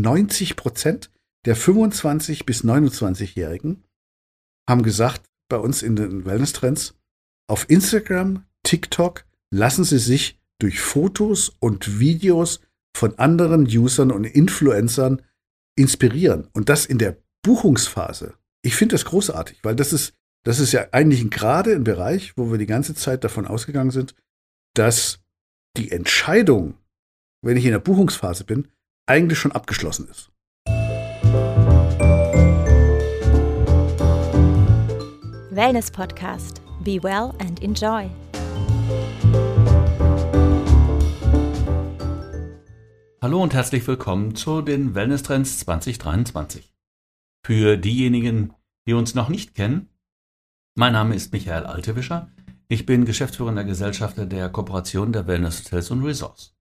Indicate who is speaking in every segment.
Speaker 1: 90 Prozent der 25 bis 29-Jährigen haben gesagt, bei uns in den Wellness-Trends, auf Instagram, TikTok lassen sie sich durch Fotos und Videos von anderen Usern und Influencern inspirieren. Und das in der Buchungsphase. Ich finde das großartig, weil das ist, das ist ja eigentlich gerade ein Bereich, wo wir die ganze Zeit davon ausgegangen sind, dass die Entscheidung, wenn ich in der Buchungsphase bin, eigentlich schon abgeschlossen ist.
Speaker 2: Wellness Podcast. Be well and enjoy.
Speaker 3: Hallo und herzlich willkommen zu den Wellness Trends 2023. Für diejenigen, die uns noch nicht kennen, mein Name ist Michael Altewischer. Ich bin geschäftsführender Gesellschafter der Kooperation der Wellness Hotels und Resorts.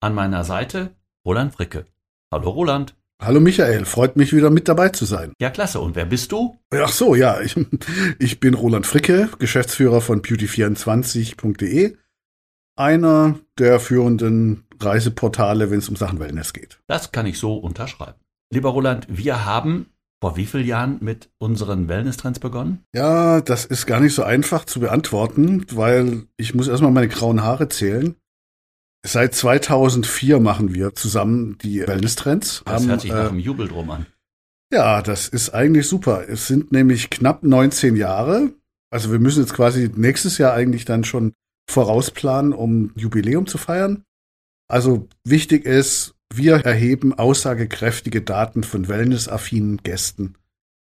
Speaker 3: An meiner Seite Roland Fricke. Hallo Roland.
Speaker 1: Hallo Michael, freut mich wieder mit dabei zu sein.
Speaker 3: Ja, klasse. Und wer bist du?
Speaker 1: Ach so, ja, ich, ich bin Roland Fricke, Geschäftsführer von beauty24.de, einer der führenden Reiseportale, wenn es um Sachen Wellness geht.
Speaker 3: Das kann ich so unterschreiben. Lieber Roland, wir haben vor wie vielen Jahren mit unseren Wellness-Trends begonnen?
Speaker 1: Ja, das ist gar nicht so einfach zu beantworten, weil ich muss erstmal meine grauen Haare zählen. Seit 2004 machen wir zusammen die Wellness-Trends.
Speaker 3: Das
Speaker 1: haben,
Speaker 3: hört sich nach
Speaker 1: äh,
Speaker 3: einem Jubel drum an.
Speaker 1: Ja, das ist eigentlich super. Es sind nämlich knapp 19 Jahre. Also wir müssen jetzt quasi nächstes Jahr eigentlich dann schon vorausplanen, um Jubiläum zu feiern. Also wichtig ist, wir erheben aussagekräftige Daten von wellnessaffinen Gästen.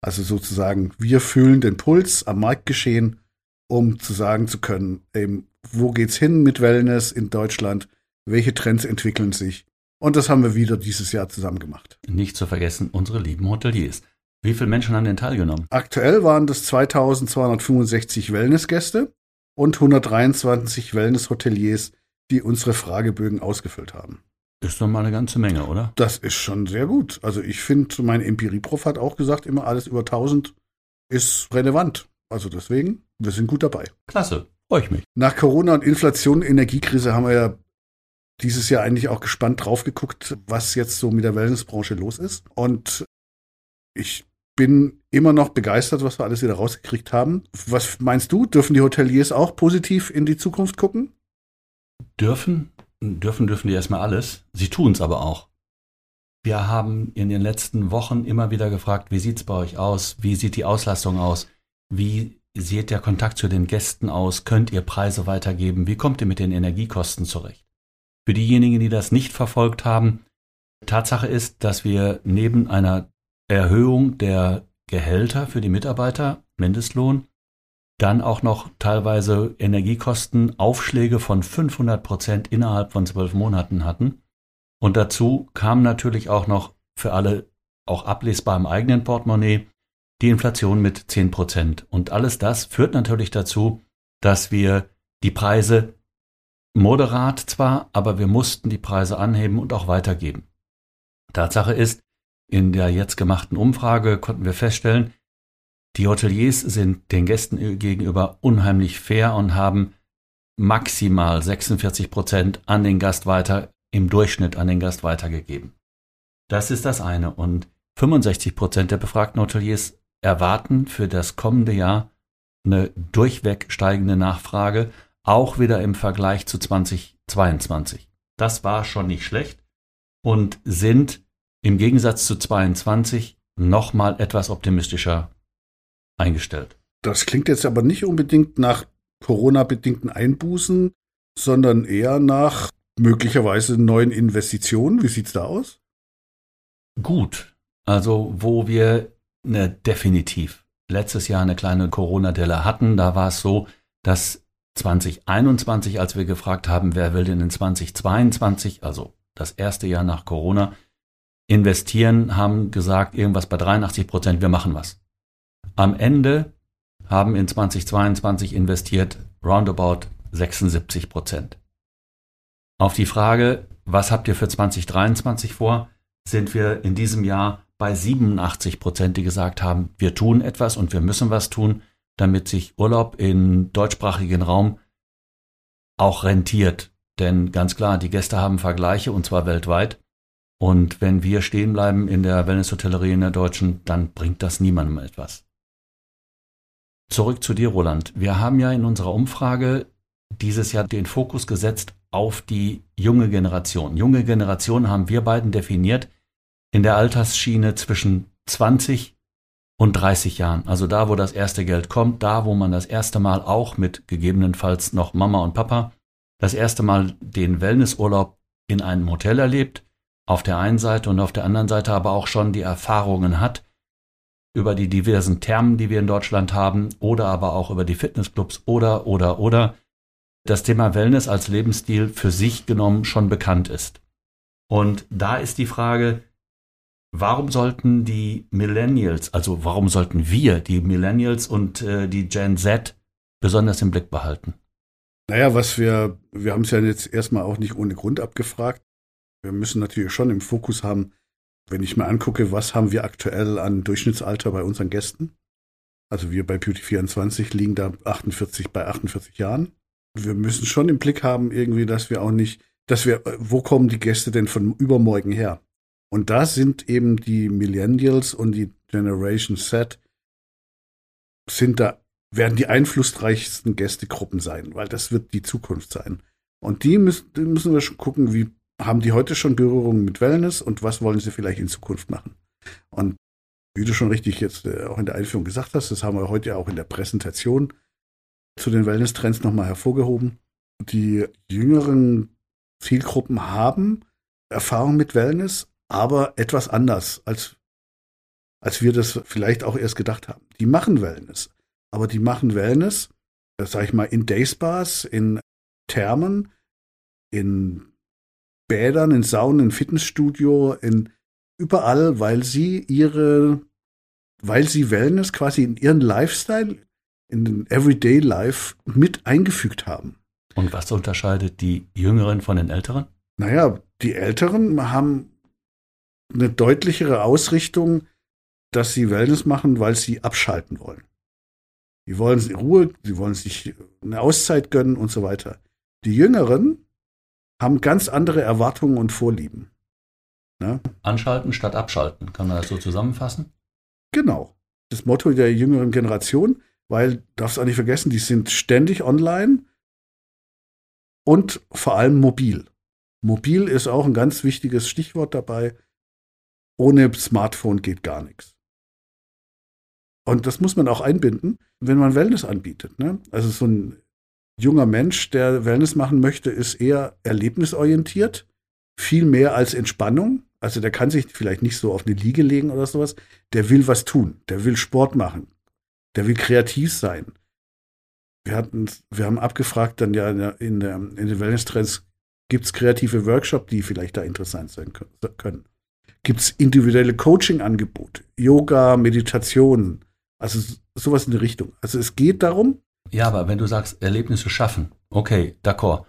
Speaker 1: Also sozusagen, wir fühlen den Puls am Marktgeschehen, um zu sagen zu können, eben, wo geht's hin mit Wellness in Deutschland? Welche Trends entwickeln sich? Und das haben wir wieder dieses Jahr zusammen gemacht.
Speaker 3: Nicht zu vergessen, unsere lieben Hoteliers. Wie viele Menschen haben denn teilgenommen?
Speaker 1: Aktuell waren das 2265 Wellnessgäste und 123 Wellness-Hoteliers, die unsere Fragebögen ausgefüllt haben.
Speaker 3: Ist doch mal eine ganze Menge, oder?
Speaker 1: Das ist schon sehr gut. Also ich finde, mein Empirie-Prof hat auch gesagt, immer alles über 1000 ist relevant. Also deswegen, wir sind gut dabei.
Speaker 3: Klasse. Freue ich mich.
Speaker 1: Nach Corona und Inflation, Energiekrise haben wir ja dieses Jahr eigentlich auch gespannt drauf geguckt, was jetzt so mit der Wellnessbranche los ist. Und ich bin immer noch begeistert, was wir alles wieder rausgekriegt haben. Was meinst du? Dürfen die Hoteliers auch positiv in die Zukunft gucken?
Speaker 3: Dürfen, dürfen, dürfen die erstmal alles. Sie tun es aber auch. Wir haben in den letzten Wochen immer wieder gefragt, wie sieht's bei euch aus? Wie sieht die Auslastung aus? Wie sieht der Kontakt zu den Gästen aus? Könnt ihr Preise weitergeben? Wie kommt ihr mit den Energiekosten zurecht? Für diejenigen, die das nicht verfolgt haben, Tatsache ist, dass wir neben einer Erhöhung der Gehälter für die Mitarbeiter, Mindestlohn, dann auch noch teilweise Energiekostenaufschläge von 500 Prozent innerhalb von zwölf Monaten hatten. Und dazu kam natürlich auch noch für alle auch ablesbar im eigenen Portemonnaie die Inflation mit 10 Prozent. Und alles das führt natürlich dazu, dass wir die Preise moderat zwar, aber wir mussten die Preise anheben und auch weitergeben. Tatsache ist, in der jetzt gemachten Umfrage konnten wir feststellen, die Hoteliers sind den Gästen gegenüber unheimlich fair und haben maximal 46 Prozent an den Gast weiter, im Durchschnitt an den Gast weitergegeben. Das ist das eine. Und 65 Prozent der befragten Hoteliers erwarten für das kommende Jahr eine durchweg steigende Nachfrage, auch wieder im Vergleich zu 2022. Das war schon nicht schlecht und sind im Gegensatz zu 22 nochmal etwas optimistischer eingestellt.
Speaker 1: Das klingt jetzt aber nicht unbedingt nach Corona-bedingten Einbußen, sondern eher nach möglicherweise neuen Investitionen. Wie sieht's da aus?
Speaker 3: Gut. Also, wo wir eine definitiv letztes Jahr eine kleine Corona-Delle hatten, da war es so, dass 2021, als wir gefragt haben, wer will denn in 2022, also das erste Jahr nach Corona, investieren, haben gesagt, irgendwas bei 83 Prozent, wir machen was. Am Ende haben in 2022 investiert roundabout 76 Prozent. Auf die Frage, was habt ihr für 2023 vor, sind wir in diesem Jahr bei 87 Prozent, die gesagt haben, wir tun etwas und wir müssen was tun, damit sich Urlaub im deutschsprachigen Raum auch rentiert. Denn ganz klar, die Gäste haben Vergleiche und zwar weltweit. Und wenn wir stehen bleiben in der Wellness-Hotellerie in der Deutschen, dann bringt das niemandem etwas. Zurück zu dir, Roland. Wir haben ja in unserer Umfrage dieses Jahr den Fokus gesetzt auf die junge Generation. Junge Generation haben wir beiden definiert in der Altersschiene zwischen 20 und 30 Jahren. Also da, wo das erste Geld kommt, da, wo man das erste Mal auch mit gegebenenfalls noch Mama und Papa das erste Mal den Wellnessurlaub in einem Hotel erlebt, auf der einen Seite und auf der anderen Seite aber auch schon die Erfahrungen hat über die diversen Thermen, die wir in Deutschland haben, oder aber auch über die Fitnessclubs oder, oder, oder das Thema Wellness als Lebensstil für sich genommen schon bekannt ist. Und da ist die Frage, warum sollten die Millennials, also warum sollten wir die Millennials und äh, die Gen Z besonders im Blick behalten?
Speaker 1: Naja, was wir, wir haben es ja jetzt erstmal auch nicht ohne Grund abgefragt. Wir müssen natürlich schon im Fokus haben, wenn ich mir angucke, was haben wir aktuell an Durchschnittsalter bei unseren Gästen. Also wir bei Beauty 24 liegen da 48 bei 48 Jahren. Wir müssen schon im Blick haben, irgendwie, dass wir auch nicht, dass wir, wo kommen die Gäste denn von übermorgen her? Und da sind eben die Millennials und die Generation Z sind da, werden die einflussreichsten Gästegruppen sein, weil das wird die Zukunft sein. Und die müssen, die müssen wir schon gucken, wie haben die heute schon Berührungen mit Wellness und was wollen sie vielleicht in Zukunft machen? Und wie du schon richtig jetzt äh, auch in der Einführung gesagt hast, das haben wir heute auch in der Präsentation zu den Wellness-Trends nochmal hervorgehoben. Die jüngeren Zielgruppen haben Erfahrung mit Wellness, aber etwas anders, als, als wir das vielleicht auch erst gedacht haben. Die machen Wellness, aber die machen Wellness, sag ich mal, in Dayspas, in Thermen, in Bädern, in Saunen, in Fitnessstudio, in überall, weil sie ihre, weil sie Wellness quasi in ihren Lifestyle, in den Everyday Life mit eingefügt haben.
Speaker 3: Und was unterscheidet die Jüngeren von den Älteren?
Speaker 1: Naja, die Älteren haben eine deutlichere Ausrichtung, dass sie Wellness machen, weil sie abschalten wollen. Die wollen Ruhe, sie wollen sich eine Auszeit gönnen und so weiter. Die Jüngeren haben ganz andere Erwartungen und Vorlieben.
Speaker 3: Ne? Anschalten statt abschalten, kann man das so zusammenfassen?
Speaker 1: Genau. Das Motto der jüngeren Generation, weil, darfst auch nicht vergessen, die sind ständig online und vor allem mobil. Mobil ist auch ein ganz wichtiges Stichwort dabei. Ohne Smartphone geht gar nichts. Und das muss man auch einbinden, wenn man Wellness anbietet. Ne? Also so ein junger Mensch, der Wellness machen möchte, ist eher erlebnisorientiert, viel mehr als Entspannung. Also der kann sich vielleicht nicht so auf eine Liege legen oder sowas. Der will was tun, der will Sport machen, der will kreativ sein. Wir, hatten, wir haben abgefragt, dann ja in, der, in, den Wellness-Trends gibt es kreative Workshops, die vielleicht da interessant sein können. Gibt es individuelle Coaching-Angebote, Yoga, Meditation, also sowas in die Richtung. Also es geht darum,
Speaker 3: ja, aber wenn du sagst, Erlebnisse schaffen, okay, d'accord.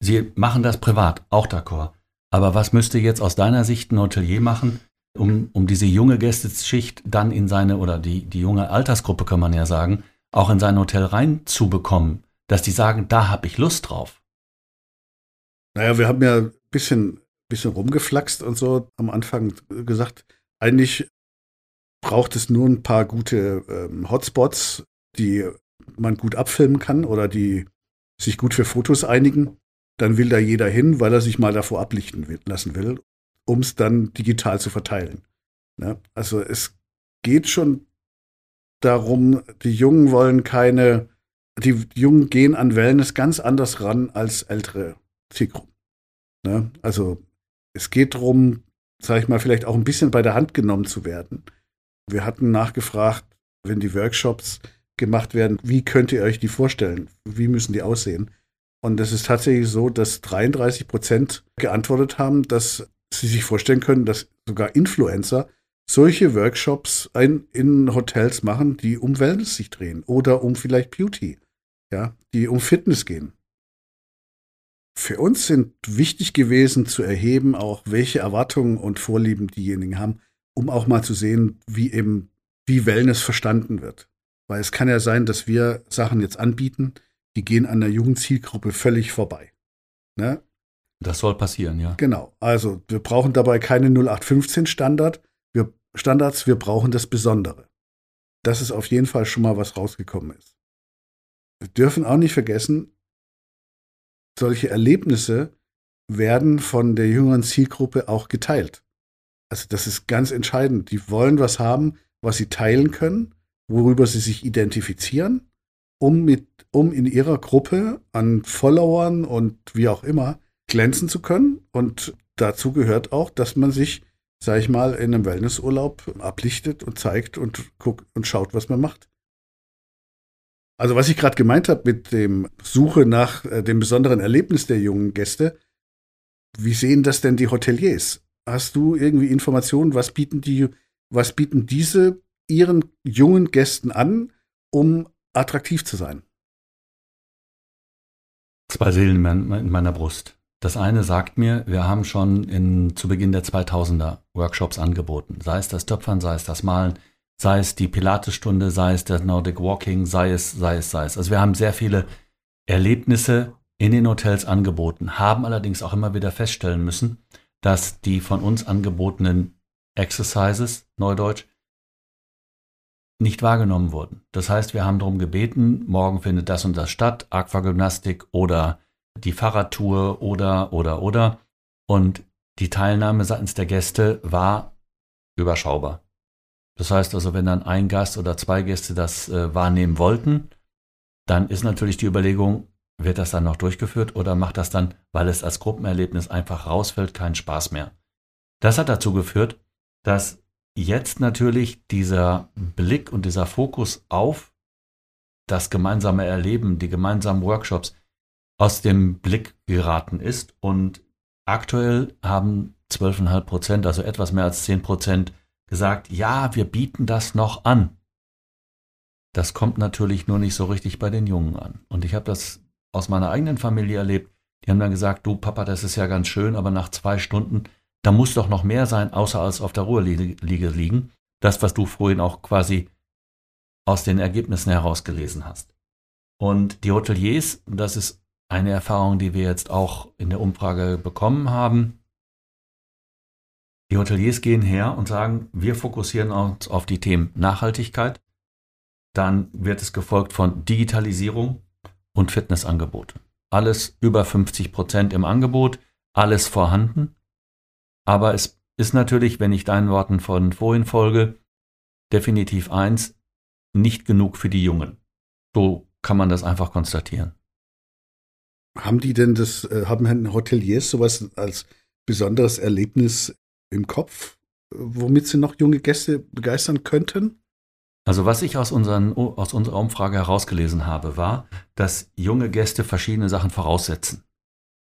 Speaker 3: Sie machen das privat, auch d'accord. Aber was müsste jetzt aus deiner Sicht ein Hotelier machen, um, um diese junge Gästeschicht dann in seine, oder die, die junge Altersgruppe kann man ja sagen, auch in sein Hotel reinzubekommen, dass die sagen, da habe ich Lust drauf?
Speaker 1: Naja, wir haben ja ein bisschen, bisschen rumgeflaxt und so am Anfang gesagt, eigentlich braucht es nur ein paar gute ähm, Hotspots, die man gut abfilmen kann oder die sich gut für Fotos einigen, dann will da jeder hin, weil er sich mal davor ablichten will, lassen will, um es dann digital zu verteilen. Ne? Also es geht schon darum, die Jungen wollen keine, die Jungen gehen an Wellness ganz anders ran als ältere Zielgruppen. Ne? Also es geht darum, sage ich mal, vielleicht auch ein bisschen bei der Hand genommen zu werden. Wir hatten nachgefragt, wenn die Workshops gemacht werden. Wie könnt ihr euch die vorstellen? Wie müssen die aussehen? Und es ist tatsächlich so, dass 33 Prozent geantwortet haben, dass sie sich vorstellen können, dass sogar Influencer solche Workshops in, in Hotels machen, die um Wellness sich drehen oder um vielleicht Beauty, ja, die um Fitness gehen. Für uns sind wichtig gewesen zu erheben, auch welche Erwartungen und Vorlieben diejenigen haben, um auch mal zu sehen, wie eben wie Wellness verstanden wird. Weil es kann ja sein, dass wir Sachen jetzt anbieten, die gehen an der Jugendzielgruppe völlig vorbei. Ne?
Speaker 3: Das soll passieren, ja.
Speaker 1: Genau. Also wir brauchen dabei keine 0815 Standard, wir, Standards, wir brauchen das Besondere. Das ist auf jeden Fall schon mal was rausgekommen ist. Wir dürfen auch nicht vergessen, solche Erlebnisse werden von der jüngeren Zielgruppe auch geteilt. Also das ist ganz entscheidend. Die wollen was haben, was sie teilen können, worüber sie sich identifizieren, um, mit, um in ihrer Gruppe an Followern und wie auch immer glänzen zu können. Und dazu gehört auch, dass man sich, sag ich mal, in einem Wellnessurlaub ablichtet und zeigt und guckt und schaut, was man macht. Also was ich gerade gemeint habe mit dem Suche nach äh, dem besonderen Erlebnis der jungen Gäste, wie sehen das denn die Hoteliers? Hast du irgendwie Informationen, was bieten die, was bieten diese ihren jungen Gästen an, um attraktiv zu sein?
Speaker 3: Zwei Seelen in meiner Brust. Das eine sagt mir, wir haben schon in, zu Beginn der 2000er Workshops angeboten. Sei es das Töpfern, sei es das Malen, sei es die Pilatesstunde, sei es das Nordic Walking, sei es, sei es, sei es. Also wir haben sehr viele Erlebnisse in den Hotels angeboten, haben allerdings auch immer wieder feststellen müssen, dass die von uns angebotenen Exercises, Neudeutsch, nicht wahrgenommen wurden. Das heißt, wir haben darum gebeten, morgen findet das und das statt, Aquagymnastik oder die Fahrradtour oder, oder, oder. Und die Teilnahme seitens der Gäste war überschaubar. Das heißt also, wenn dann ein Gast oder zwei Gäste das äh, wahrnehmen wollten, dann ist natürlich die Überlegung, wird das dann noch durchgeführt oder macht das dann, weil es als Gruppenerlebnis einfach rausfällt, keinen Spaß mehr. Das hat dazu geführt, dass jetzt natürlich dieser Blick und dieser Fokus auf das gemeinsame Erleben, die gemeinsamen Workshops aus dem Blick geraten ist. Und aktuell haben 12,5 Prozent, also etwas mehr als 10 Prozent, gesagt, ja, wir bieten das noch an. Das kommt natürlich nur nicht so richtig bei den Jungen an. Und ich habe das aus meiner eigenen Familie erlebt. Die haben dann gesagt, du Papa, das ist ja ganz schön, aber nach zwei Stunden, da muss doch noch mehr sein, außer als auf der Ruheliege liegen. Das, was du vorhin auch quasi aus den Ergebnissen herausgelesen hast. Und die Hoteliers, das ist eine Erfahrung, die wir jetzt auch in der Umfrage bekommen haben. Die Hoteliers gehen her und sagen, wir fokussieren uns auf die Themen Nachhaltigkeit. Dann wird es gefolgt von Digitalisierung und Fitnessangebote. Alles über 50 Prozent im Angebot, alles vorhanden. Aber es ist natürlich, wenn ich deinen Worten von vorhin folge, definitiv eins, nicht genug für die Jungen. So kann man das einfach konstatieren.
Speaker 1: Haben die denn das, äh, haben Hoteliers sowas als besonderes Erlebnis im Kopf, womit sie noch junge Gäste begeistern könnten?
Speaker 3: Also was ich aus, unseren, aus unserer Umfrage herausgelesen habe, war, dass junge Gäste verschiedene Sachen voraussetzen.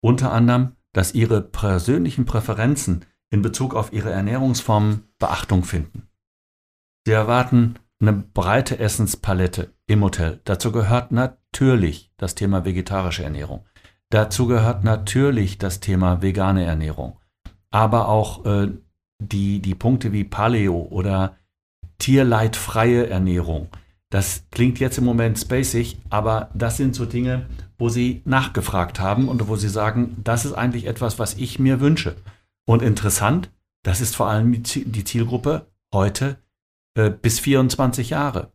Speaker 3: Unter anderem, dass ihre persönlichen Präferenzen in Bezug auf ihre Ernährungsformen Beachtung finden. Sie erwarten eine breite Essenspalette im Hotel. Dazu gehört natürlich das Thema vegetarische Ernährung. Dazu gehört natürlich das Thema vegane Ernährung. Aber auch äh, die, die Punkte wie Paleo oder tierleidfreie Ernährung. Das klingt jetzt im Moment spacig, aber das sind so Dinge, wo Sie nachgefragt haben und wo Sie sagen, das ist eigentlich etwas, was ich mir wünsche. Und interessant, das ist vor allem die Zielgruppe heute äh, bis 24 Jahre.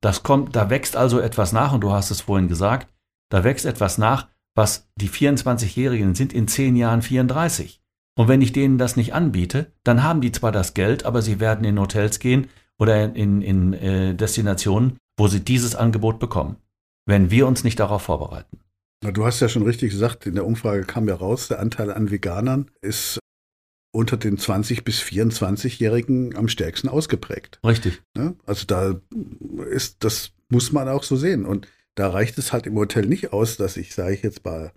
Speaker 3: Das kommt, da wächst also etwas nach, und du hast es vorhin gesagt, da wächst etwas nach, was die 24-Jährigen sind in 10 Jahren 34. Und wenn ich denen das nicht anbiete, dann haben die zwar das Geld, aber sie werden in Hotels gehen oder in, in äh, Destinationen, wo sie dieses Angebot bekommen, wenn wir uns nicht darauf vorbereiten.
Speaker 1: Na, du hast ja schon richtig gesagt, in der Umfrage kam ja raus, der Anteil an Veganern ist unter den 20- bis 24-Jährigen am stärksten ausgeprägt.
Speaker 3: Richtig.
Speaker 1: Ne? Also da ist, das muss man auch so sehen. Und da reicht es halt im Hotel nicht aus, dass ich, sage ich jetzt mal,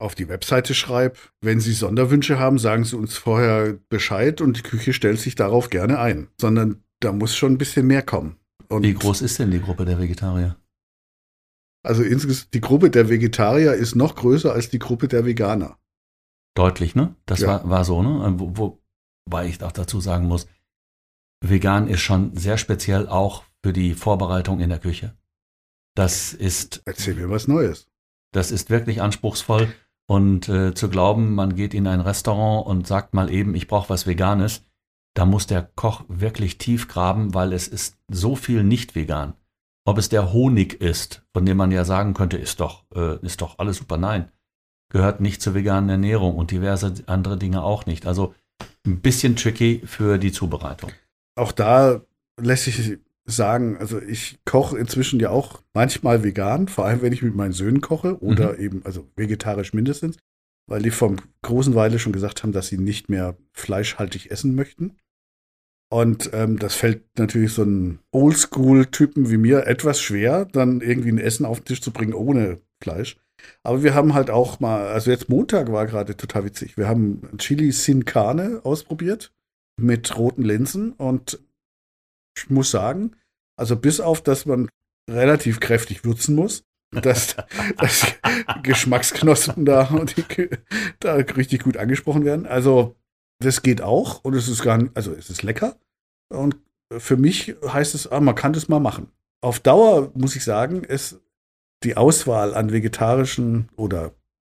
Speaker 1: auf die Webseite schreibe, wenn Sie Sonderwünsche haben, sagen Sie uns vorher Bescheid und die Küche stellt sich darauf gerne ein. Sondern da muss schon ein bisschen mehr kommen.
Speaker 3: Und Wie groß ist denn die Gruppe der Vegetarier?
Speaker 1: Also insgesamt, die Gruppe der Vegetarier ist noch größer als die Gruppe der Veganer.
Speaker 3: Deutlich, ne? Das ja. war, war so, ne? Wo, wobei ich auch dazu sagen muss, vegan ist schon sehr speziell auch für die Vorbereitung in der Küche. Das ist.
Speaker 1: Erzähl mir was Neues.
Speaker 3: Das ist wirklich anspruchsvoll Und äh, zu glauben, man geht in ein Restaurant und sagt mal eben, ich brauche was Veganes, da muss der Koch wirklich tief graben, weil es ist so viel nicht vegan. Ob es der Honig ist, von dem man ja sagen könnte, ist doch, äh, ist doch alles super. Nein, gehört nicht zur veganen Ernährung und diverse andere Dinge auch nicht. Also ein bisschen tricky für die Zubereitung.
Speaker 1: Auch da lässt sich sagen, also ich koche inzwischen ja auch manchmal vegan, vor allem wenn ich mit meinen Söhnen koche oder mhm. eben, also vegetarisch mindestens, weil die vom großen Weile schon gesagt haben, dass sie nicht mehr fleischhaltig essen möchten. Und ähm, das fällt natürlich so einem Oldschool-Typen wie mir etwas schwer, dann irgendwie ein Essen auf den Tisch zu bringen ohne Fleisch. Aber wir haben halt auch mal, also jetzt Montag war gerade total witzig. Wir haben Chili Sin Carne ausprobiert mit roten Linsen und ich muss sagen, also bis auf, dass man relativ kräftig würzen muss, dass, dass Geschmacksknospen da, die, da richtig gut angesprochen werden. Also das geht auch und es ist gar nicht, also es ist lecker. Und für mich heißt es, ah, man kann das mal machen. Auf Dauer muss ich sagen, ist die Auswahl an vegetarischen oder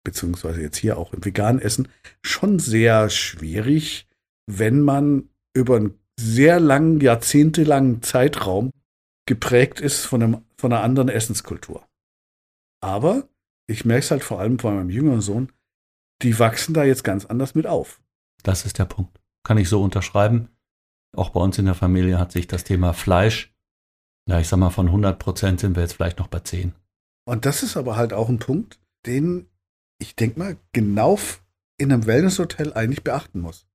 Speaker 1: beziehungsweise jetzt hier auch im veganen Essen schon sehr schwierig, wenn man über einen sehr langen, jahrzehntelangen Zeitraum geprägt ist von, einem, von einer anderen Essenskultur. Aber ich merke es halt vor allem bei meinem jüngeren Sohn, die wachsen da jetzt ganz anders mit auf.
Speaker 3: Das ist der Punkt. Kann ich so unterschreiben. Auch bei uns in der Familie hat sich das Thema Fleisch, ja, ich sag mal, von 100 Prozent sind wir jetzt vielleicht noch bei 10.
Speaker 1: Und das ist aber halt auch ein Punkt, den ich denke mal genau in einem Wellnesshotel eigentlich beachten muss.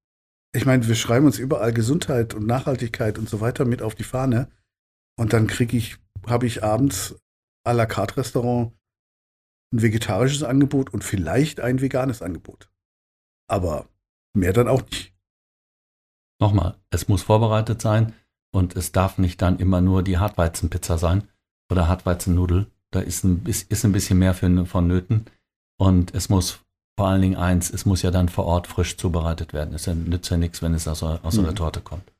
Speaker 1: Ich meine, wir schreiben uns überall Gesundheit und Nachhaltigkeit und so weiter mit auf die Fahne. Und dann kriege ich, habe ich abends à la carte Restaurant ein vegetarisches Angebot und vielleicht ein veganes Angebot. Aber Mehr dann auch nicht.
Speaker 3: Nochmal, es muss vorbereitet sein und es darf nicht dann immer nur die Hartweizenpizza sein oder Hartweizennudel. Da ist ein, ist, ist ein bisschen mehr für, vonnöten. Und es muss vor allen Dingen eins, es muss ja dann vor Ort frisch zubereitet werden. Es nützt ja nichts, wenn es aus, aus mhm. einer Torte kommt.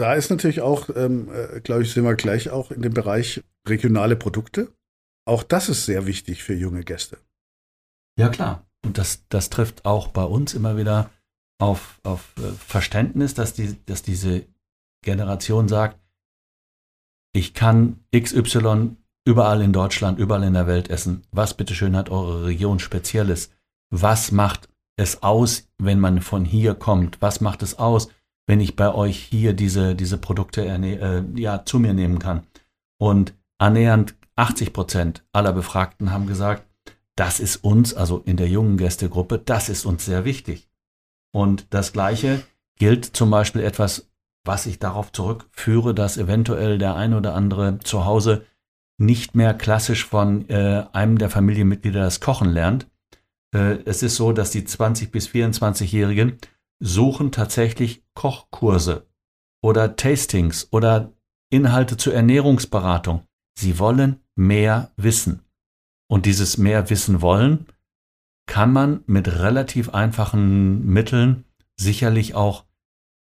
Speaker 1: Da ist natürlich auch, ähm, äh, glaube ich, sind wir gleich auch in dem Bereich regionale Produkte. Auch das ist sehr wichtig für junge Gäste.
Speaker 3: Ja, klar. Und das, das trifft auch bei uns immer wieder auf, auf äh, Verständnis, dass, die, dass diese Generation sagt, ich kann XY überall in Deutschland, überall in der Welt essen. Was bitteschön hat eure Region Spezielles? Was macht es aus, wenn man von hier kommt? Was macht es aus, wenn ich bei euch hier diese, diese Produkte äh, ja, zu mir nehmen kann? Und annähernd 80 Prozent aller Befragten haben gesagt, das ist uns, also in der jungen Gästegruppe, das ist uns sehr wichtig. Und das Gleiche gilt zum Beispiel etwas, was ich darauf zurückführe, dass eventuell der ein oder andere zu Hause nicht mehr klassisch von äh, einem der Familienmitglieder das Kochen lernt. Äh, es ist so, dass die 20 bis 24-Jährigen suchen tatsächlich Kochkurse oder Tastings oder Inhalte zur Ernährungsberatung. Sie wollen mehr wissen. Und dieses mehr Wissen wollen kann man mit relativ einfachen Mitteln sicherlich auch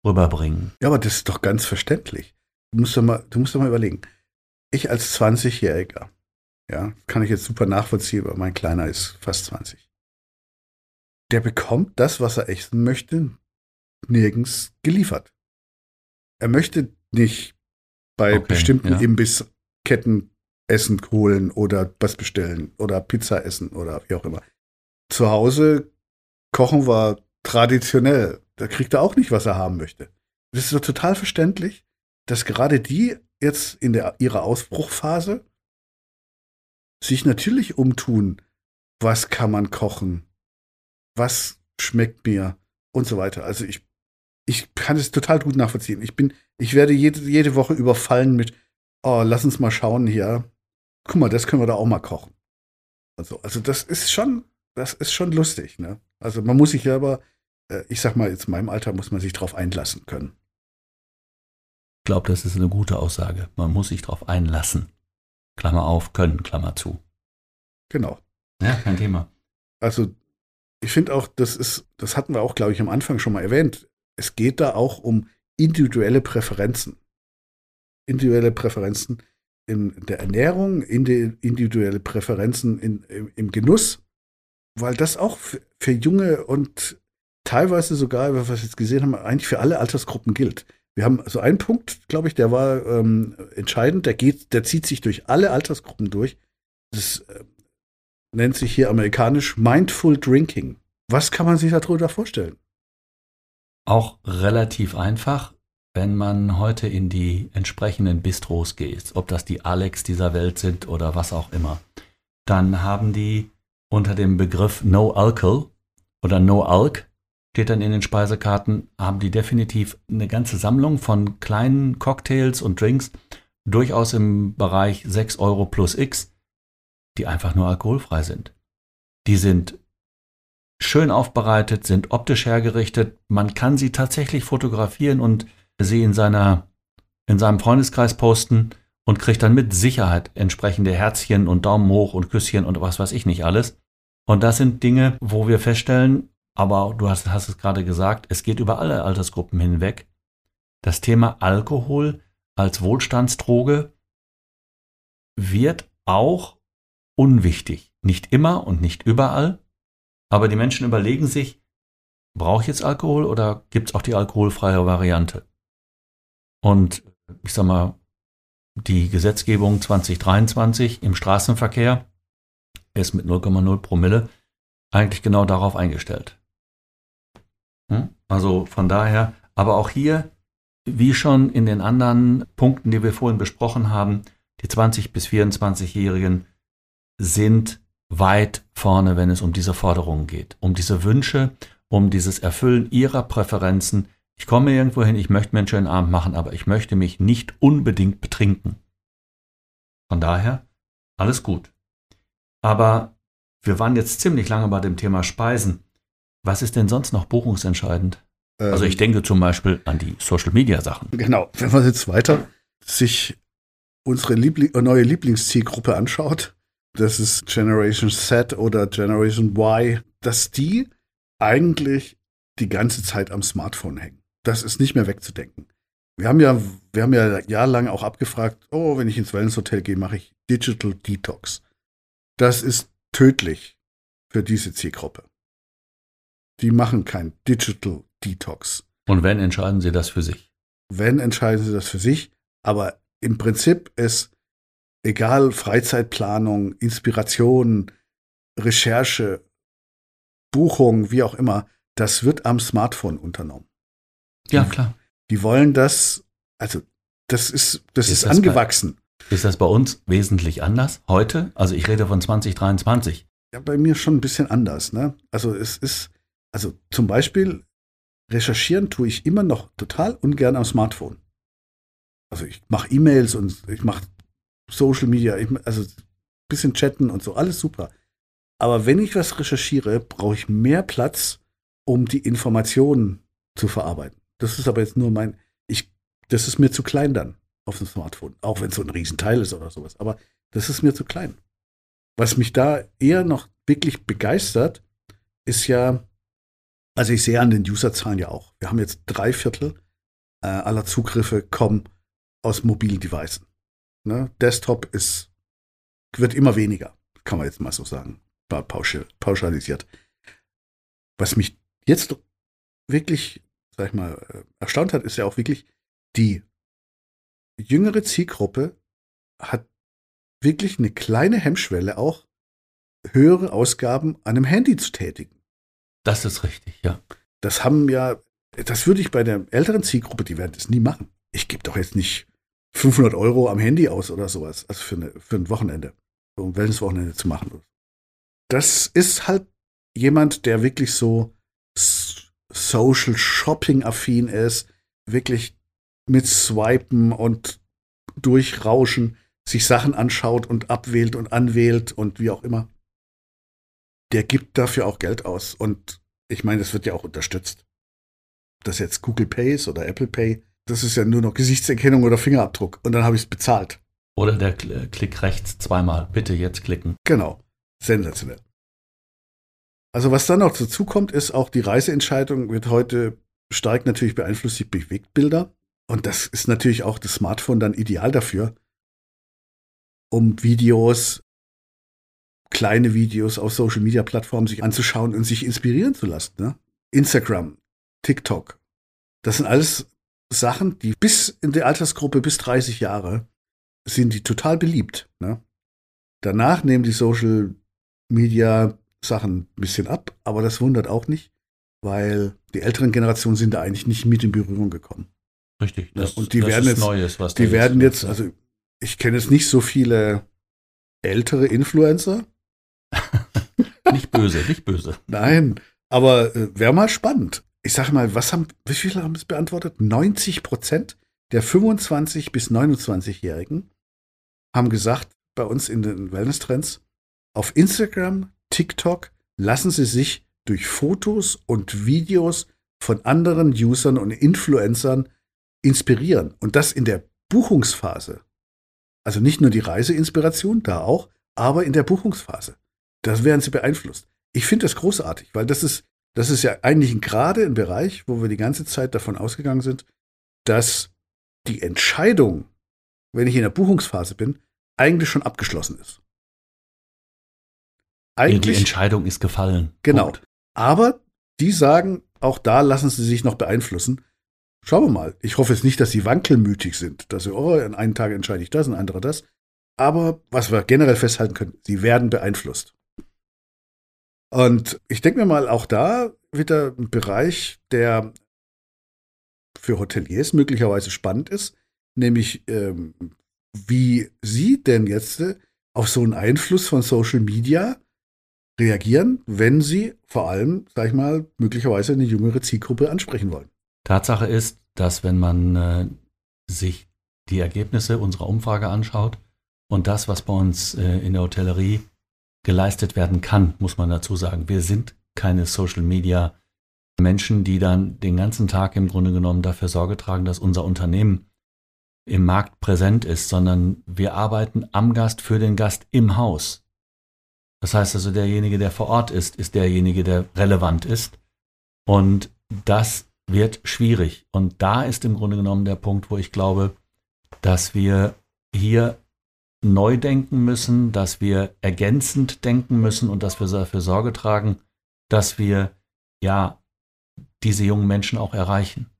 Speaker 3: rüberbringen.
Speaker 1: Ja, aber das ist doch ganz verständlich. Du musst doch mal, du musst doch mal überlegen. Ich als 20-Jähriger, ja, kann ich jetzt super nachvollziehen, weil mein Kleiner ist fast 20. Der bekommt das, was er essen möchte, nirgends geliefert. Er möchte nicht bei okay, bestimmten ja. Imbissketten Essen holen oder was bestellen oder Pizza essen oder wie auch immer zu Hause kochen wir traditionell. Da kriegt er auch nicht, was er haben möchte. Das ist so total verständlich, dass gerade die jetzt in der, ihrer Ausbruchphase sich natürlich umtun, was kann man kochen, was schmeckt mir und so weiter. Also ich, ich kann es total gut nachvollziehen. Ich bin, ich werde jede, jede Woche überfallen mit, oh, lass uns mal schauen hier. Guck mal, das können wir da auch mal kochen. Also, also das ist schon, das ist schon lustig. Ne? Also man muss sich ja aber, äh, ich sag mal, jetzt in meinem Alter muss man sich drauf einlassen können.
Speaker 3: Ich glaube, das ist eine gute Aussage. Man muss sich drauf einlassen. Klammer auf, können, Klammer zu.
Speaker 1: Genau.
Speaker 3: Ja, kein Thema.
Speaker 1: Also ich finde auch, das ist, das hatten wir auch, glaube ich, am Anfang schon mal erwähnt. Es geht da auch um individuelle Präferenzen. Individuelle Präferenzen in der Ernährung, individuelle Präferenzen in, im, im Genuss weil das auch für, für junge und teilweise sogar, was wir jetzt gesehen haben, eigentlich für alle Altersgruppen gilt. Wir haben so einen Punkt, glaube ich, der war ähm, entscheidend, der geht, der zieht sich durch alle Altersgruppen durch. Das äh, nennt sich hier amerikanisch Mindful Drinking. Was kann man sich darüber vorstellen?
Speaker 3: Auch relativ einfach, wenn man heute in die entsprechenden Bistros geht, ob das die Alex dieser Welt sind oder was auch immer, dann haben die unter dem Begriff No Alcohol oder No Alk steht dann in den Speisekarten, haben die definitiv eine ganze Sammlung von kleinen Cocktails und Drinks, durchaus im Bereich 6 Euro plus X, die einfach nur alkoholfrei sind. Die sind schön aufbereitet, sind optisch hergerichtet. Man kann sie tatsächlich fotografieren und sie in seiner, in seinem Freundeskreis posten und kriegt dann mit Sicherheit entsprechende Herzchen und Daumen hoch und Küsschen und was weiß ich nicht alles. Und das sind Dinge, wo wir feststellen, aber du hast, hast es gerade gesagt, es geht über alle Altersgruppen hinweg. Das Thema Alkohol als Wohlstandsdroge wird auch unwichtig. Nicht immer und nicht überall, aber die Menschen überlegen sich, brauche ich jetzt Alkohol oder gibt es auch die alkoholfreie Variante? Und ich sag mal, die Gesetzgebung 2023 im Straßenverkehr ist mit 0,0 Promille eigentlich genau darauf eingestellt. Hm? Also von daher, aber auch hier, wie schon in den anderen Punkten, die wir vorhin besprochen haben, die 20 bis 24-Jährigen sind weit vorne, wenn es um diese Forderungen geht, um diese Wünsche, um dieses Erfüllen ihrer Präferenzen. Ich komme irgendwo hin, ich möchte mir einen schönen Abend machen, aber ich möchte mich nicht unbedingt betrinken. Von daher, alles gut. Aber wir waren jetzt ziemlich lange bei dem Thema Speisen. Was ist denn sonst noch buchungsentscheidend? Ähm, also ich denke zum Beispiel an die Social-Media-Sachen.
Speaker 1: Genau, wenn man jetzt weiter sich unsere Liebling neue Lieblingszielgruppe anschaut, das ist Generation Z oder Generation Y, dass die eigentlich die ganze Zeit am Smartphone hängen. Das ist nicht mehr wegzudenken. Wir haben ja, wir haben ja jahrelang auch abgefragt, oh, wenn ich ins Wellness-Hotel gehe, mache ich Digital Detox. Das ist tödlich für diese Zielgruppe die machen kein Digital Detox.
Speaker 3: Und wenn entscheiden sie das für sich?
Speaker 1: Wenn entscheiden sie das für sich, aber im Prinzip ist egal Freizeitplanung, Inspiration, Recherche, Buchung, wie auch immer, das wird am Smartphone unternommen.
Speaker 3: Ja, klar.
Speaker 1: Die wollen das, also das ist, das ist, ist das angewachsen.
Speaker 3: Bei, ist das bei uns wesentlich anders heute? Also ich rede von 2023.
Speaker 1: Ja, bei mir schon ein bisschen anders, ne? Also es ist, also zum Beispiel recherchieren tue ich immer noch total ungern am Smartphone. Also ich mache E-Mails und ich mache Social Media, also bisschen chatten und so, alles super. Aber wenn ich was recherchiere, brauche ich mehr Platz, um die Informationen zu verarbeiten. Das ist aber jetzt nur mein, ich, das ist mir zu klein dann auf dem Smartphone, auch wenn es so ein Riesenteil ist oder sowas. Aber das ist mir zu klein. Was mich da eher noch wirklich begeistert, ist ja also ich sehe an den Userzahlen ja auch. Wir haben jetzt drei Viertel äh, aller Zugriffe kommen aus mobilen Devices. Ne? Desktop ist, wird immer weniger, kann man jetzt mal so sagen, pauschal, pauschalisiert. Was mich jetzt wirklich, sag ich mal, äh, erstaunt hat, ist ja auch wirklich, die jüngere Zielgruppe hat wirklich eine kleine Hemmschwelle auch, höhere Ausgaben an einem Handy zu tätigen.
Speaker 3: Das ist richtig, ja.
Speaker 1: Das haben ja, das würde ich bei der älteren Zielgruppe, die werden das nie machen. Ich gebe doch jetzt nicht 500 Euro am Handy aus oder sowas, also für, eine, für ein Wochenende, um Wellnesswochenende zu machen. Das ist halt jemand, der wirklich so Social Shopping affin ist, wirklich mit Swipen und Durchrauschen sich Sachen anschaut und abwählt und anwählt und wie auch immer der gibt dafür auch Geld aus. Und ich meine, das wird ja auch unterstützt. Das jetzt Google Pay ist oder Apple Pay, das ist ja nur noch Gesichtserkennung oder Fingerabdruck. Und dann habe ich es bezahlt.
Speaker 3: Oder der Klick rechts zweimal. Bitte jetzt klicken.
Speaker 1: Genau. Sensationell. Also was dann noch dazu kommt, ist auch die Reiseentscheidung wird heute stark natürlich beeinflusst durch Bewegtbilder. Und das ist natürlich auch das Smartphone dann ideal dafür, um Videos kleine Videos auf Social Media Plattformen sich anzuschauen und sich inspirieren zu lassen. Ne? Instagram, TikTok. Das sind alles Sachen, die bis in der Altersgruppe bis 30 Jahre sind die total beliebt. Ne? Danach nehmen die Social Media Sachen ein bisschen ab, aber das wundert auch nicht, weil die älteren Generationen sind da eigentlich nicht mit in Berührung gekommen.
Speaker 3: Richtig.
Speaker 1: Das, und die werden jetzt,
Speaker 3: Neues, was
Speaker 1: die werden jetzt, also ich kenne jetzt nicht so viele ältere Influencer.
Speaker 3: nicht böse, nicht böse.
Speaker 1: Nein, aber äh, wäre mal spannend. Ich sage mal, was haben, wie viele haben es beantwortet? 90 Prozent der 25 bis 29-Jährigen haben gesagt, bei uns in den Wellness-Trends, auf Instagram, TikTok lassen sie sich durch Fotos und Videos von anderen Usern und Influencern inspirieren. Und das in der Buchungsphase. Also nicht nur die Reiseinspiration, da auch, aber in der Buchungsphase. Da werden sie beeinflusst. Ich finde das großartig, weil das ist, das ist ja eigentlich gerade ein Bereich, wo wir die ganze Zeit davon ausgegangen sind, dass die Entscheidung, wenn ich in der Buchungsphase bin, eigentlich schon abgeschlossen ist.
Speaker 3: Eigentlich, die Entscheidung ist gefallen.
Speaker 1: Genau. Punkt. Aber die sagen, auch da lassen sie sich noch beeinflussen. Schauen wir mal. Ich hoffe jetzt nicht, dass sie wankelmütig sind, dass sie, oh, an einem Tag entscheide ich das, an anderer das. Aber was wir generell festhalten können, sie werden beeinflusst. Und ich denke mir mal, auch da wieder ein Bereich, der für Hoteliers möglicherweise spannend ist, nämlich ähm, wie sie denn jetzt auf so einen Einfluss von Social Media reagieren, wenn sie vor allem, sag ich mal, möglicherweise eine jüngere Zielgruppe ansprechen wollen.
Speaker 3: Tatsache ist, dass wenn man äh, sich die Ergebnisse unserer Umfrage anschaut und das, was bei uns äh, in der Hotellerie geleistet werden kann, muss man dazu sagen. Wir sind keine Social Media Menschen, die dann den ganzen Tag im Grunde genommen dafür Sorge tragen, dass unser Unternehmen im Markt präsent ist, sondern wir arbeiten am Gast für den Gast im Haus. Das heißt also, derjenige, der vor Ort ist, ist derjenige, der relevant ist. Und das wird schwierig. Und da ist im Grunde genommen der Punkt, wo ich glaube, dass wir hier neu denken müssen, dass wir ergänzend denken müssen und dass wir dafür Sorge tragen, dass wir ja diese jungen Menschen auch erreichen.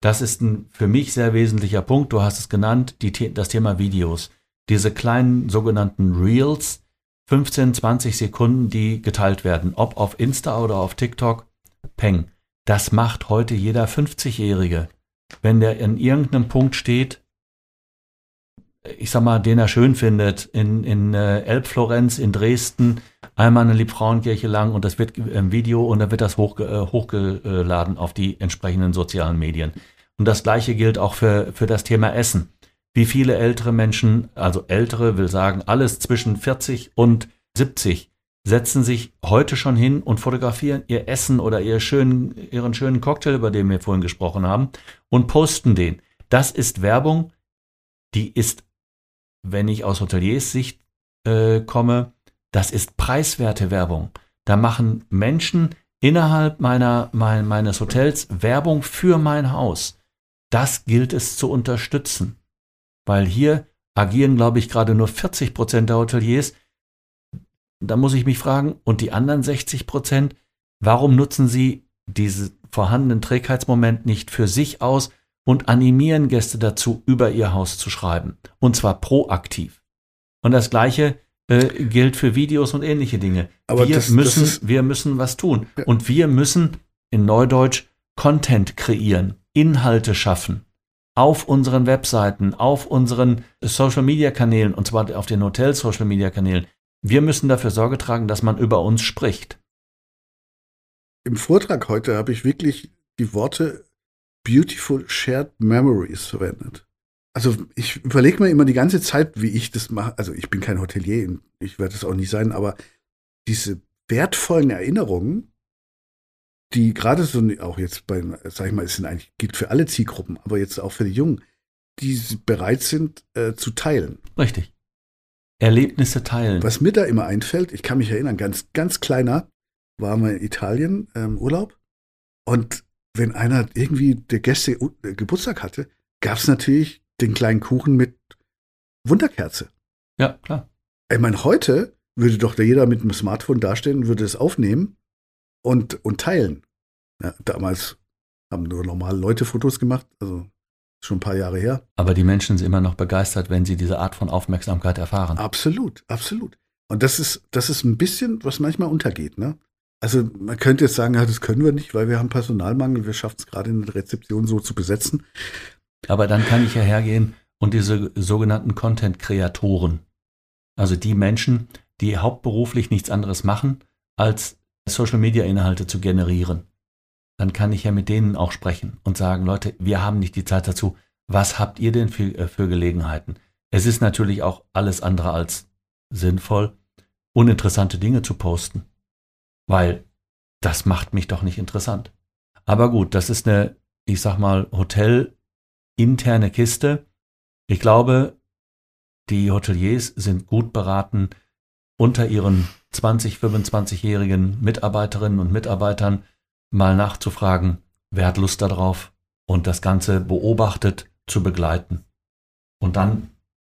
Speaker 3: Das ist ein für mich sehr wesentlicher Punkt. Du hast es genannt, die, das Thema Videos. Diese kleinen sogenannten Reels, 15, 20 Sekunden, die geteilt werden, ob auf Insta oder auf TikTok, peng. Das macht heute jeder 50-Jährige. Wenn der in irgendeinem Punkt steht, ich sag mal, den er schön findet, in, in äh, Elbflorenz, in Dresden, einmal eine Liebfrauenkirche lang und das wird im Video und dann wird das hoch, äh, hochgeladen auf die entsprechenden sozialen Medien. Und das gleiche gilt auch für, für das Thema Essen. Wie viele ältere Menschen, also ältere will sagen, alles zwischen 40 und 70, setzen sich heute schon hin und fotografieren ihr Essen oder ihr schönen, ihren schönen Cocktail, über den wir vorhin gesprochen haben, und posten den. Das ist Werbung, die ist wenn ich aus Hoteliers Sicht äh, komme, das ist preiswerte Werbung. Da machen Menschen innerhalb meiner, mein, meines Hotels Werbung für mein Haus. Das gilt es zu unterstützen. Weil hier agieren, glaube ich, gerade nur 40 Prozent der Hoteliers. Da muss ich mich fragen, und die anderen 60 Prozent, warum nutzen sie diesen vorhandenen Trägheitsmoment nicht für sich aus, und animieren Gäste dazu, über ihr Haus zu schreiben. Und zwar proaktiv. Und das Gleiche äh, gilt für Videos und ähnliche Dinge. Aber wir, das, müssen, das wir müssen was tun. Ja. Und wir müssen in Neudeutsch Content kreieren, Inhalte schaffen. Auf unseren Webseiten, auf unseren Social-Media-Kanälen, und zwar auf den Hotel-Social-Media-Kanälen. Wir müssen dafür Sorge tragen, dass man über uns spricht.
Speaker 1: Im Vortrag heute habe ich wirklich die Worte Beautiful Shared Memories verwendet. Also ich überlege mir immer die ganze Zeit, wie ich das mache. Also ich bin kein Hotelier, ich werde es auch nicht sein, aber diese wertvollen Erinnerungen, die gerade so auch jetzt bei, sag ich mal, es sind eigentlich gilt für alle Zielgruppen, aber jetzt auch für die Jungen, die bereit sind äh, zu teilen.
Speaker 3: Richtig. Erlebnisse teilen.
Speaker 1: Was mir da immer einfällt, ich kann mich erinnern, ganz ganz kleiner war mal in Italien ähm, Urlaub und wenn einer irgendwie der Gäste äh, Geburtstag hatte, gab es natürlich den kleinen Kuchen mit Wunderkerze.
Speaker 3: Ja, klar.
Speaker 1: Ich meine, heute würde doch jeder mit einem Smartphone dastehen würde es aufnehmen und, und teilen. Ja, damals haben nur normale Leute Fotos gemacht, also schon ein paar Jahre her.
Speaker 3: Aber die Menschen sind immer noch begeistert, wenn sie diese Art von Aufmerksamkeit erfahren.
Speaker 1: Absolut, absolut. Und das ist, das ist ein bisschen, was manchmal untergeht. Ne? Also man könnte jetzt sagen, ja, das können wir nicht, weil wir haben Personalmangel, wir schaffen es gerade in der Rezeption so zu besetzen.
Speaker 3: Aber dann kann ich ja hergehen und diese sogenannten Content-Kreatoren, also die Menschen, die hauptberuflich nichts anderes machen, als Social-Media-Inhalte zu generieren, dann kann ich ja mit denen auch sprechen und sagen, Leute, wir haben nicht die Zeit dazu. Was habt ihr denn für, äh, für Gelegenheiten? Es ist natürlich auch alles andere als sinnvoll, uninteressante Dinge zu posten, weil das macht mich doch nicht interessant. Aber gut, das ist eine, ich sag mal, Hotel-interne Kiste. Ich glaube, die Hoteliers sind gut beraten, unter ihren 20, 25-jährigen Mitarbeiterinnen und Mitarbeitern mal nachzufragen, wer hat Lust darauf und das Ganze beobachtet zu begleiten. Und dann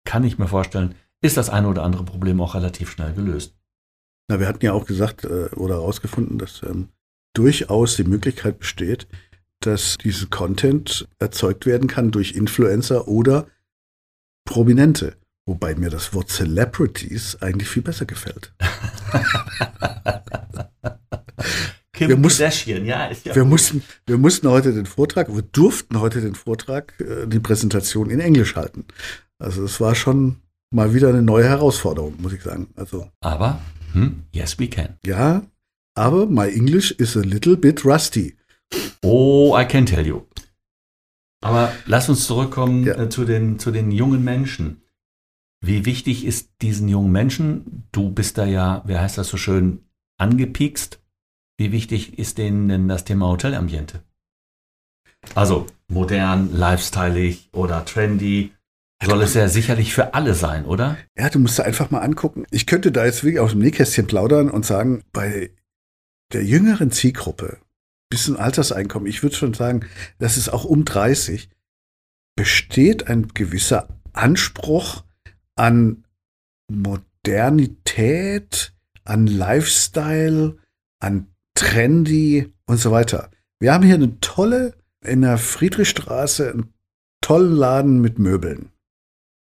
Speaker 3: kann ich mir vorstellen, ist das eine oder andere Problem auch relativ schnell gelöst.
Speaker 1: Na, wir hatten ja auch gesagt äh, oder herausgefunden, dass ähm, durchaus die Möglichkeit besteht, dass diese Content erzeugt werden kann durch Influencer oder Prominente. Wobei mir das Wort Celebrities eigentlich viel besser gefällt.
Speaker 3: Kim
Speaker 1: wir mussten,
Speaker 3: Kardashian, ja, ist ja
Speaker 1: wir mussten, wir mussten heute den Vortrag, wir durften heute den Vortrag, äh, die Präsentation in Englisch halten. Also es war schon mal wieder eine neue Herausforderung, muss ich sagen. Also
Speaker 3: Aber, hm, yes we can.
Speaker 1: ja, aber my English is a little bit rusty.
Speaker 3: Oh, I can tell you. Aber lass uns zurückkommen
Speaker 1: Ja.
Speaker 3: äh, zu, den, zu den jungen Menschen. Wie wichtig ist diesen jungen Menschen, du bist da ja, wie heißt das so schön, angepiekst, wie wichtig ist denen denn das Thema Hotelambiente? Also modern, lifestyleig oder trendy, soll es ja sicherlich für alle sein, oder?
Speaker 1: Ja, du musst da einfach mal angucken. Ich könnte da jetzt wirklich aus dem Nähkästchen plaudern und sagen, bei der jüngeren Zielgruppe, bisschen Alterseinkommen, ich würde schon sagen, das ist auch um 30, besteht ein gewisser Anspruch an Modernität, an Lifestyle, an Trendy und so weiter. Wir haben hier eine tolle, in der Friedrichstraße, einen tollen Laden mit Möbeln.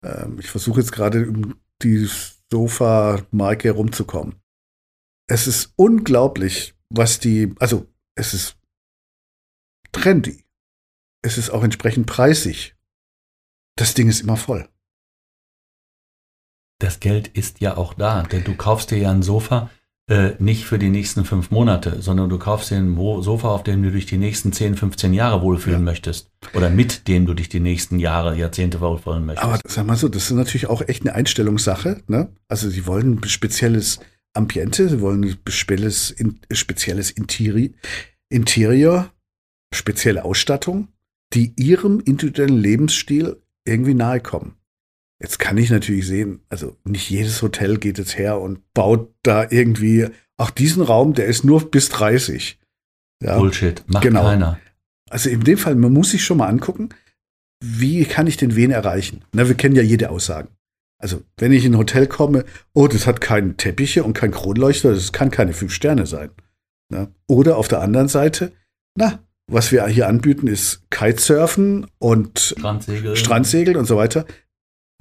Speaker 1: Ähm, ich versuche jetzt gerade um die Sofa-Marke herumzukommen. Es ist unglaublich, was die, also es ist trendy. Es ist auch entsprechend preisig. Das Ding ist immer voll.
Speaker 3: Das Geld ist ja auch da, denn du kaufst dir ja ein Sofa äh, nicht für die nächsten fünf Monate, sondern du kaufst dir ein Sofa, auf dem du dich die nächsten 10, 15 Jahre wohlfühlen
Speaker 1: Ja.
Speaker 3: möchtest. Oder mit dem du dich die nächsten Jahre, Jahrzehnte wohlfühlen möchtest.
Speaker 1: Aber sag mal so, das ist natürlich auch echt eine Einstellungssache. Ne? Also sie wollen ein spezielles Ambiente, sie wollen ein spezielles, in, spezielles Interi Interior, spezielle Ausstattung, die ihrem individuellen Lebensstil irgendwie nahe kommen. Jetzt kann ich natürlich sehen, also nicht jedes Hotel geht jetzt her und baut da irgendwie, auch diesen Raum, der ist nur bis 30. Ja.
Speaker 3: Bullshit, macht
Speaker 1: Genau.
Speaker 3: keiner.
Speaker 1: Also in dem Fall, man muss sich schon mal angucken, wie kann ich den wen erreichen? Na, wir kennen ja jede Aussage. Also, wenn ich in ein Hotel komme, oh, das hat keinen Teppiche und kein Kronleuchter, das kann keine fünf Sterne sein. Na? Oder auf der anderen Seite, na, was wir hier anbieten, ist Kitesurfen und
Speaker 3: Strandsegel.
Speaker 1: Strandsegeln und so weiter.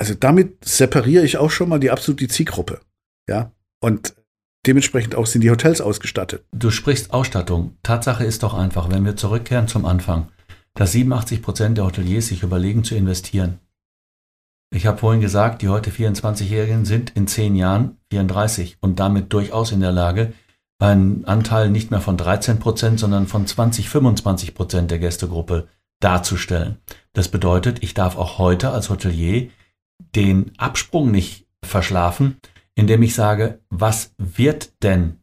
Speaker 1: Also damit separiere ich auch schon mal die absolute Zielgruppe. Ja. Und dementsprechend auch sind die Hotels ausgestattet.
Speaker 3: Du sprichst Ausstattung. Tatsache ist doch einfach, wenn wir zurückkehren zum Anfang, dass 87 Prozent der Hoteliers sich überlegen zu investieren. Ich habe vorhin gesagt, die heute 24-Jährigen sind in zehn Jahren 34 und damit durchaus in der Lage, einen Anteil nicht mehr von 13 Prozent, sondern von 20, 25 Prozent der Gästegruppe darzustellen. Das bedeutet, ich darf auch heute als Hotelier den Absprung nicht verschlafen, indem ich sage, was wird denn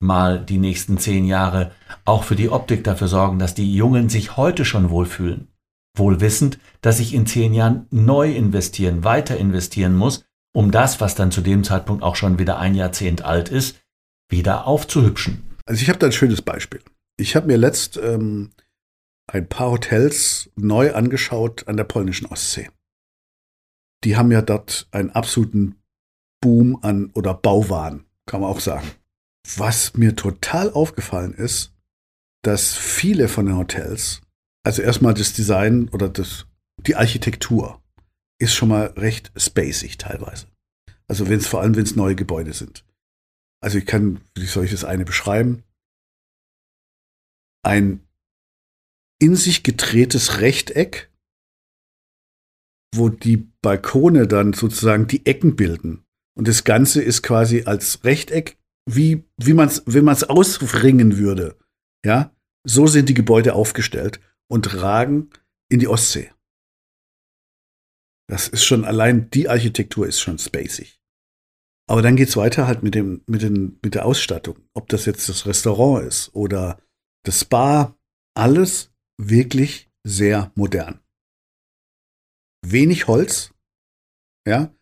Speaker 3: mal die nächsten zehn Jahre auch für die Optik dafür sorgen, dass die Jungen sich heute schon wohlfühlen. Wohl wissend, dass ich in zehn Jahren neu investieren, weiter investieren muss, um das, was dann zu dem Zeitpunkt auch schon wieder ein Jahrzehnt alt ist, wieder aufzuhübschen.
Speaker 1: Also ich habe da ein schönes Beispiel. Ich habe mir letzt ähm, ein paar Hotels neu angeschaut an der polnischen Ostsee. Die haben ja dort einen absoluten Boom an oder Bauwahn, kann man auch sagen. Was mir total aufgefallen ist, dass viele von den Hotels, also erstmal das Design oder das, die Architektur, ist schon mal recht spacig teilweise. Also wenn es vor allem, wenn es neue Gebäude sind. Also ich kann, wie soll ich das eine beschreiben? Ein in sich gedrehtes Rechteck, wo die Balkone dann sozusagen die Ecken bilden. Und das Ganze ist quasi als Rechteck, wie, wie man es, wenn man es ausringen würde. Ja, so sind die Gebäude aufgestellt und ragen in die Ostsee. Das ist schon allein die Architektur ist schon spacig. Aber dann geht's weiter halt mit dem mit den mit der Ausstattung, ob das jetzt das Restaurant ist oder das Spa, alles wirklich sehr modern. Wenig Holz, ja,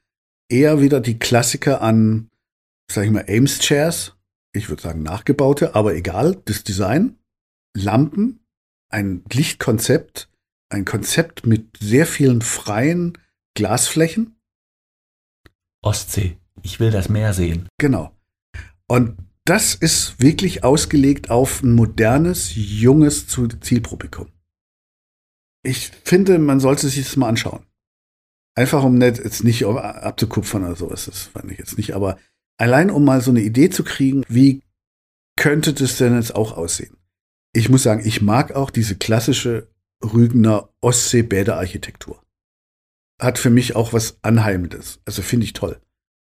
Speaker 1: eher wieder die Klassiker an, sag ich mal, Ames Chairs, ich würde sagen nachgebaute, aber egal, das Design, Lampen, ein Lichtkonzept, ein Konzept mit sehr vielen freien Glasflächen.
Speaker 3: Ostsee. Ich will das Meer sehen.
Speaker 1: Genau. Und das ist wirklich ausgelegt auf ein modernes, junges Zielpublikum. Ich finde, man sollte sich das mal anschauen. Einfach um nicht, jetzt nicht abzukupfern oder sowas, das fand ich jetzt nicht, aber allein um mal so eine Idee zu kriegen, wie könnte das denn jetzt auch aussehen? Ich muss sagen, ich mag auch diese klassische Rügener Ostsee-Bäderarchitektur. Hat für mich auch was Anheimendes. Also finde ich toll.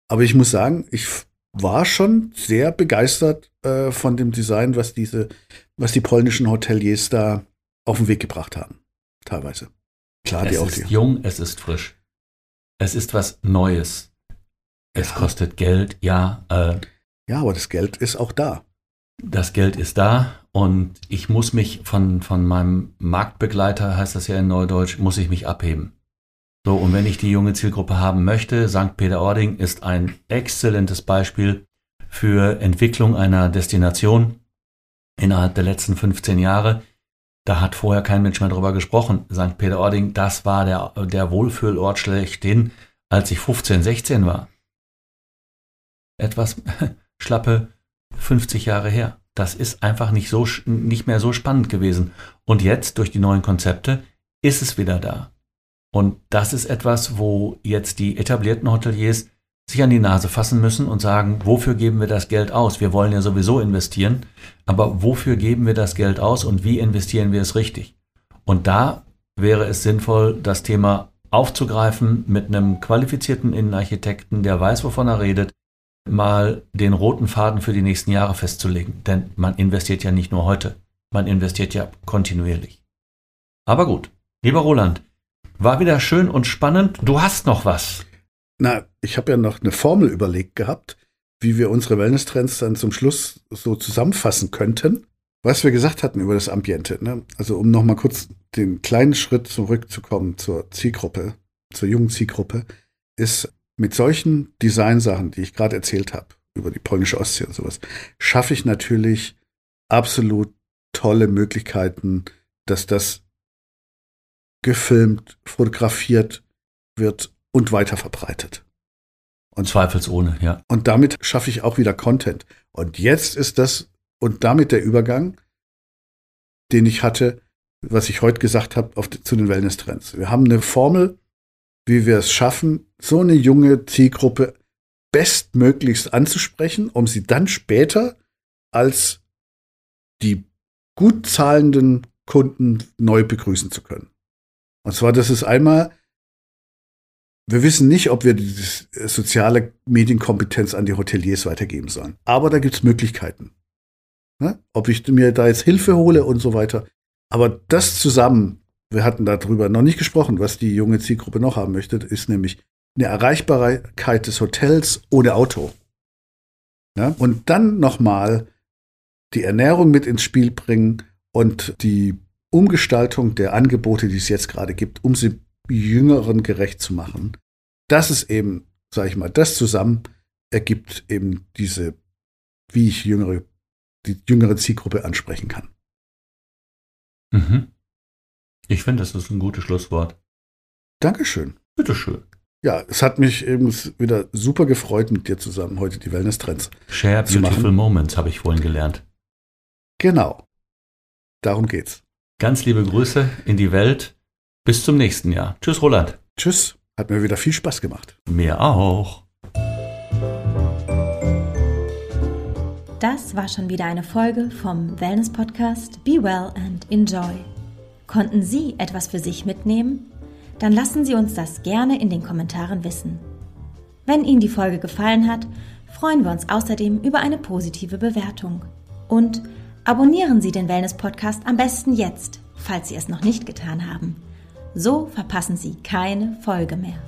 Speaker 1: Aber ich muss sagen, ich war schon sehr begeistert äh, von dem Design, was diese, was die polnischen Hoteliers da auf den Weg gebracht haben. Teilweise.
Speaker 3: Klar, es die auch. Es ist jung, es ist frisch. Es ist was Neues. Es ja. kostet Geld, ja. Äh,
Speaker 1: ja, aber das Geld ist auch da.
Speaker 3: Das Geld ist da und ich muss mich von, von meinem Marktbegleiter, heißt das ja in Neudeutsch, muss ich mich abheben. So, und wenn ich die junge Zielgruppe haben möchte, St. Peter-Ording ist ein exzellentes Beispiel für Entwicklung einer Destination innerhalb der letzten 15 Jahre. Da hat vorher kein Mensch mehr drüber gesprochen. St. Peter-Ording, das war der, der Wohlfühlort schlechthin, als ich 15, 16 war. Etwas schlappe 50 Jahre her. Das ist einfach nicht so, nicht mehr so spannend gewesen. Und jetzt, durch die neuen Konzepte, ist es wieder da. Und das ist etwas, wo jetzt die etablierten Hoteliers sich an die Nase fassen müssen und sagen, wofür geben wir das Geld aus? Wir wollen ja sowieso investieren, aber wofür geben wir das Geld aus und wie investieren wir es richtig? Und da wäre es sinnvoll, das Thema aufzugreifen mit einem qualifizierten Innenarchitekten, der weiß, wovon er redet, mal den roten Faden für die nächsten Jahre festzulegen. Denn man investiert ja nicht nur heute, man investiert ja kontinuierlich. Aber gut, lieber Roland, war wieder schön und spannend. Du hast noch was.
Speaker 1: Na, ich habe ja noch eine Formel überlegt gehabt, wie wir unsere Wellness-Trends dann zum Schluss so zusammenfassen könnten. Was wir gesagt hatten über das Ambiente. Ne? Also um nochmal kurz den kleinen Schritt zurückzukommen zur Zielgruppe, zur jungen Zielgruppe, ist mit solchen Designsachen, die ich gerade erzählt habe, über die polnische Ostsee und sowas, schaffe ich natürlich absolut tolle Möglichkeiten, dass das gefilmt, fotografiert wird und weiter verbreitet.
Speaker 3: Und zweifelsohne, ja.
Speaker 1: Und damit schaffe ich auch wieder Content. Und jetzt ist das und damit der Übergang, den ich hatte, was ich heute gesagt habe, auf, zu den Wellness-Trends. Wir haben eine Formel, wie wir es schaffen, so eine junge Zielgruppe bestmöglichst anzusprechen, um sie dann später als die gut zahlenden Kunden neu begrüßen zu können. Und zwar, das ist einmal, wir wissen nicht, ob wir die soziale Medienkompetenz an die Hoteliers weitergeben sollen. Aber da gibt es Möglichkeiten. Ne? Ob ich mir da jetzt Hilfe hole und so weiter. Aber das zusammen, wir hatten darüber noch nicht gesprochen, was die junge Zielgruppe noch haben möchte, ist nämlich eine Erreichbarkeit des Hotels ohne Auto. Ja? Und dann nochmal die Ernährung mit ins Spiel bringen und die Umgestaltung der Angebote, die es jetzt gerade gibt, um sie Jüngeren gerecht zu machen. Das ist eben, sage ich mal, das zusammen ergibt eben diese, wie ich jüngere, die jüngere Zielgruppe ansprechen kann.
Speaker 3: Mhm. Ich finde, das ist ein gutes Schlusswort.
Speaker 1: Dankeschön.
Speaker 3: Bitteschön.
Speaker 1: ja, es hat mich eben wieder super gefreut, mit dir zusammen heute die Wellness-Trends.
Speaker 3: Share
Speaker 1: zu
Speaker 3: beautiful
Speaker 1: machen.
Speaker 3: moments, habe ich vorhin gelernt.
Speaker 1: Genau. Darum geht's.
Speaker 3: Ganz liebe Grüße in die Welt. Bis zum nächsten Jahr. Tschüss, Roland.
Speaker 1: Tschüss. Hat mir wieder viel Spaß gemacht.
Speaker 3: Mir auch.
Speaker 2: Das war schon wieder eine Folge vom Wellness Podcast Be Well and Enjoy. Konnten Sie etwas für sich mitnehmen? Dann lassen Sie uns das gerne in den Kommentaren wissen. Wenn Ihnen die Folge gefallen hat, freuen wir uns außerdem über eine positive Bewertung. Und abonnieren Sie den Wellness Podcast am besten jetzt, falls Sie es noch nicht getan haben. So verpassen Sie keine Folge mehr.